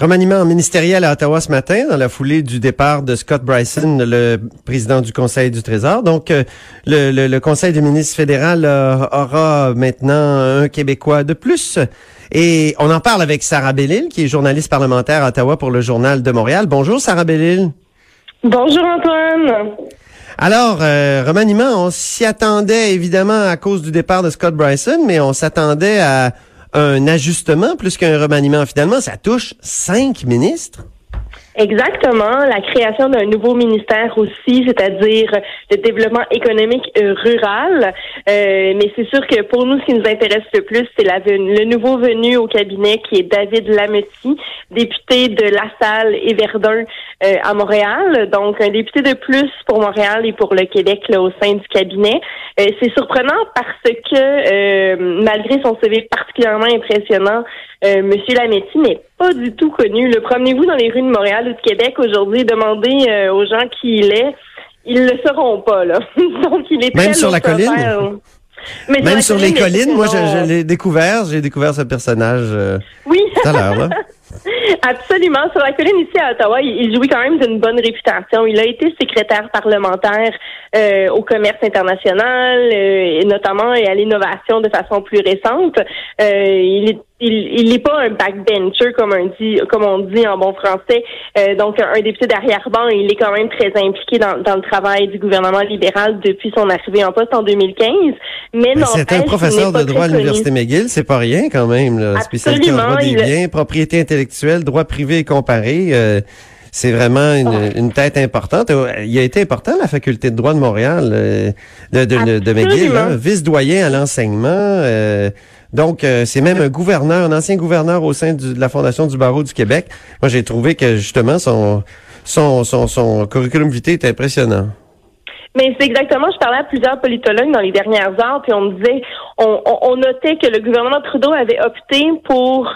Remaniement ministériel à Ottawa ce matin, dans la foulée du départ de Scott Bryson, le président du Conseil du Trésor. Donc, euh, le, le, le Conseil du ministre fédéral euh, aura maintenant un Québécois de plus. Et on en parle avec Sarah Bellil, qui est journaliste parlementaire à Ottawa pour le Journal de Montréal. Bonjour, Sarah Bellil. Bonjour, Antoine. Alors, euh, remaniement, on s'y attendait évidemment à cause du départ de Scott Bryson, mais on s'attendait à un ajustement plus qu'un remaniement. Finalement, ça touche cinq ministres. Exactement, la création d'un nouveau ministère aussi, c'est-à-dire le développement économique euh, rural. Euh, mais c'est sûr que pour nous, ce qui nous intéresse le plus, c'est la, le nouveau venu au cabinet qui est David Lametti, député de La Salle et Verdun euh, à Montréal. Donc, un député de plus pour Montréal et pour le Québec là, au sein du cabinet. c'est surprenant parce que malgré son CV particulièrement impressionnant, euh, Monsieur Lametti n'est pas du tout connu. Le promenez-vous dans les rues de Montréal ou de Québec aujourd'hui, demandez euh, aux gens qui il est, ils le sauront pas là. Donc il est même sur la colline? Mais même sur, les collines, moi je, l'ai découvert, j'ai découvert ce personnage euh, oui. tout à l'heure. Absolument. Sur la colline ici à Ottawa, il, jouit quand même d'une bonne réputation. Il a été secrétaire parlementaire euh, au commerce international, euh, et notamment à l'innovation de façon plus récente. Euh, il est il n'est pas un backbencher comme on dit comme on dit en bon français. Euh, donc un, député d'arrière-ban, il est quand même très impliqué dans, dans, le travail du gouvernement libéral depuis son arrivée en poste en 2015. Mais non, c'est un professeur de droit à l'université McGill, c'est pas rien quand même. Là. Spécialité en droit des biens, propriété intellectuelle, droit privé et comparé. Euh, c'est vraiment une, une, tête importante. Il a été important la faculté de droit de Montréal, euh, de, de, de, McGill, vice-doyen à l'enseignement. Donc, euh, c'est même un gouverneur, un ancien gouverneur au sein de la Fondation du barreau du Québec. Moi, j'ai trouvé que justement son, son, son, son curriculum vitae est impressionnant. Mais c'est exactement, je parlais à plusieurs politologues dans les dernières heures, puis on me disait, on, notait que le gouvernement Trudeau avait opté pour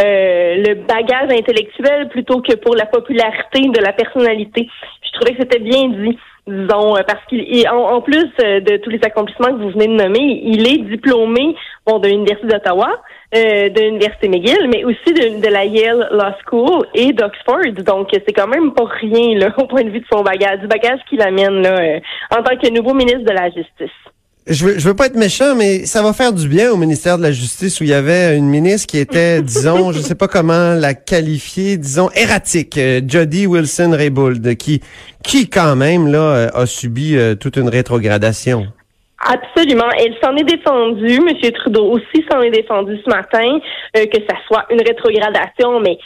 euh, le bagage intellectuel plutôt que pour la popularité de la personnalité. Je trouvais que c'était bien dit disons, euh, parce qu'il en, plus de tous les accomplissements que vous venez de nommer, il est diplômé bon, de l'Université d'Ottawa, euh, de l'Université McGill, mais aussi de, de, la Yale Law School et d'Oxford. Donc, c'est quand même pas rien là, au point de vue de son bagage, du bagage qu'il amène là, euh, en tant que nouveau ministre de la Justice je veux, je veux pas être méchant, mais ça va faire du bien au ministère de la Justice où il y avait une ministre qui était, disons, je sais pas comment la qualifier, disons, erratique, euh, Jody Wilson-Raybould, qui, qui quand même, là, euh, a subi euh, toute une rétrogradation. Absolument. Elle s'en est défendue. M. Trudeau aussi s'en est défendu ce matin, que ça soit une rétrogradation, mais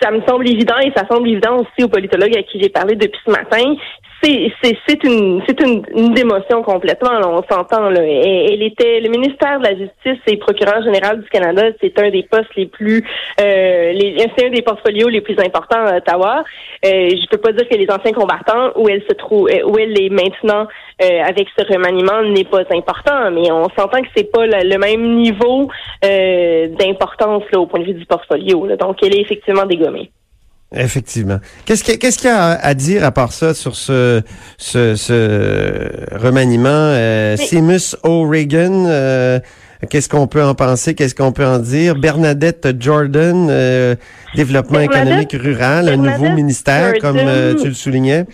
ça me semble évident et ça semble évident aussi aux politologues à qui j'ai parlé depuis ce matin c'est c'est une c'est une, une, démotion complètement. on s'entend là. Elle, était le ministère de la Justice et procureur général du Canada. C'est un des postes les plus euh, c'est un des portfolios les plus importants à Ottawa. Euh, je peux pas dire que les anciens combattants où elle se trouve euh, où elle est maintenant euh, avec ce remaniement n'est pas important, mais on s'entend que c'est pas le, même niveau euh, d'importance au point de vue du portfolio. Donc elle est effectivement dégommée. Effectivement. Qu'est-ce qu'il y a à dire à part ça sur ce ce, ce remaniement euh, Seamus O'Regan euh, Qu'est-ce qu'on peut en penser Qu'est-ce qu'on peut en dire? Bernadette Jordan, euh, développement économique rural, un nouveau ministère, comme euh, tu le soulignais.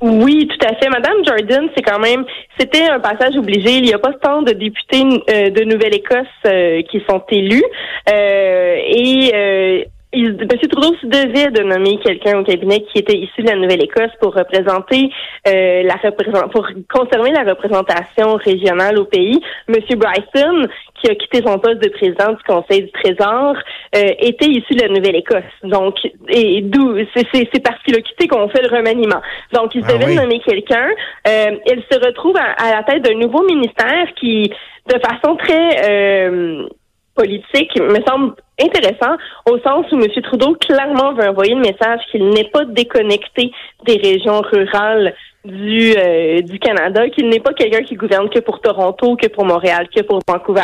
Oui, tout à fait. Madame Jordan, c'est quand même, c'était un passage obligé. Il n'y a pas tant de députés de Nouvelle-Écosse qui sont élus. et il, M. Trudeau se devait de nommer quelqu'un au cabinet qui était issu de la Nouvelle-Écosse pour représenter euh, la pour conserver la représentation régionale au pays. M. Bryson, qui a quitté son poste de président du Conseil du Trésor, euh, était issu de la Nouvelle-Écosse. Donc, et d'où c'est parce qu'il a quitté qu'on fait le remaniement. Donc, il se ah devait de nommer quelqu'un. Euh, il se retrouve à, à la tête d'un nouveau ministère qui, de façon très euh, politique me semble intéressant au sens où M. Trudeau clairement veut envoyer le message qu'il n'est pas déconnecté des régions rurales du, euh, du Canada, qu'il n'est pas quelqu'un qui gouverne que pour Toronto, que pour Montréal, que pour Vancouver,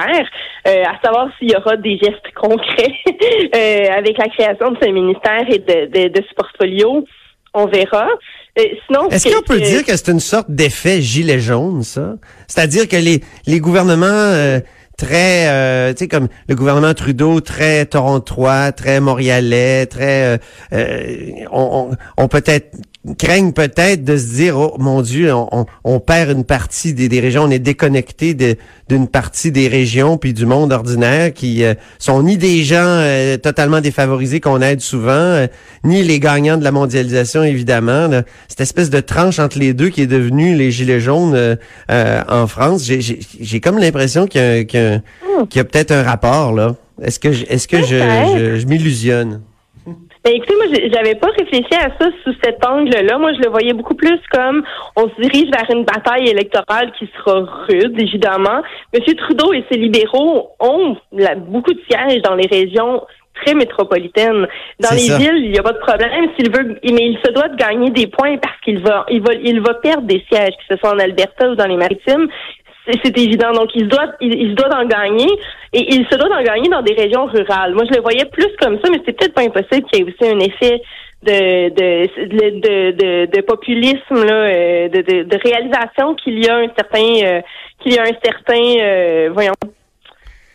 euh, à savoir s'il y aura des gestes concrets euh, avec la création de ce ministère et de, de, de ce portfolio On verra. sinon, est-ce qu'on peut dire que c'est une sorte d'effet gilet jaune, ça? C'est-à-dire que les les gouvernements très, euh, tu sais, comme le gouvernement Trudeau, très torontois, très montréalais, très, euh, euh on, on, peut-être craignent peut-être de se dire oh mon Dieu on, on perd une partie des, des, régions on est déconnecté d'une partie des régions puis du monde ordinaire qui euh, sont ni des gens totalement défavorisés qu'on aide souvent ni les gagnants de la mondialisation évidemment cette espèce de tranche entre les deux qui est devenue les gilets jaunes en France j'ai comme l'impression qu'il y a, Hmm. qu'il y a peut-être un rapport là. Est-ce que je, est-ce que je, je, m'illusionne? Ben, écoutez, moi, j'avais pas réfléchi à ça sous cet angle-là. Moi, je le voyais beaucoup plus comme on se dirige vers une bataille électorale qui sera rude, évidemment. Monsieur Trudeau et ses libéraux ont beaucoup de sièges dans les régions très métropolitaines. Dans les villes, il n'y a pas de problème. S'il veut, mais il se doit de gagner des points parce qu'il va, il va, il va perdre des sièges, que ce soit en Alberta ou dans les Maritimes c'est évident. Donc, il se doit, il, se doit d'en gagner et il se doit d'en gagner dans des régions rurales. Moi, je le voyais plus comme ça, mais c'est peut-être pas impossible qu'il y ait aussi un effet de de de, de, de populisme là, euh, de, de, de réalisation qu'il y a un certain euh, qu'il y a un certain euh, voyons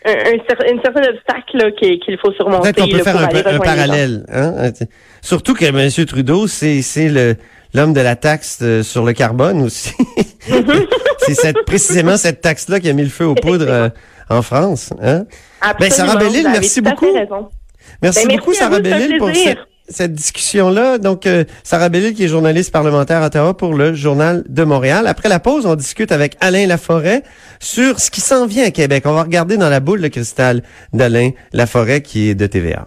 un, un, certain obstacle qu'il faut surmonter. Peut-être qu'on peut faire un, un parallèle. Hein? Surtout que M. Trudeau, c'est c'est le l'homme de la taxe sur le carbone aussi. Mm-hmm. c'est cette, précisément cette taxe-là qui a mis le feu aux poudres euh, en France. Hein? Ben, Sarah Bellil, merci beaucoup. Merci ben, beaucoup, Sarah Bellil, pour cette, discussion-là. Donc, euh, Sarah Bellil, qui est journaliste parlementaire à Ottawa pour le Journal de Montréal. Après la pause, on discute avec Alain Laforêt sur ce qui s'en vient à Québec. On va regarder dans la boule de cristal d'Alain Laforêt, qui est de TVA.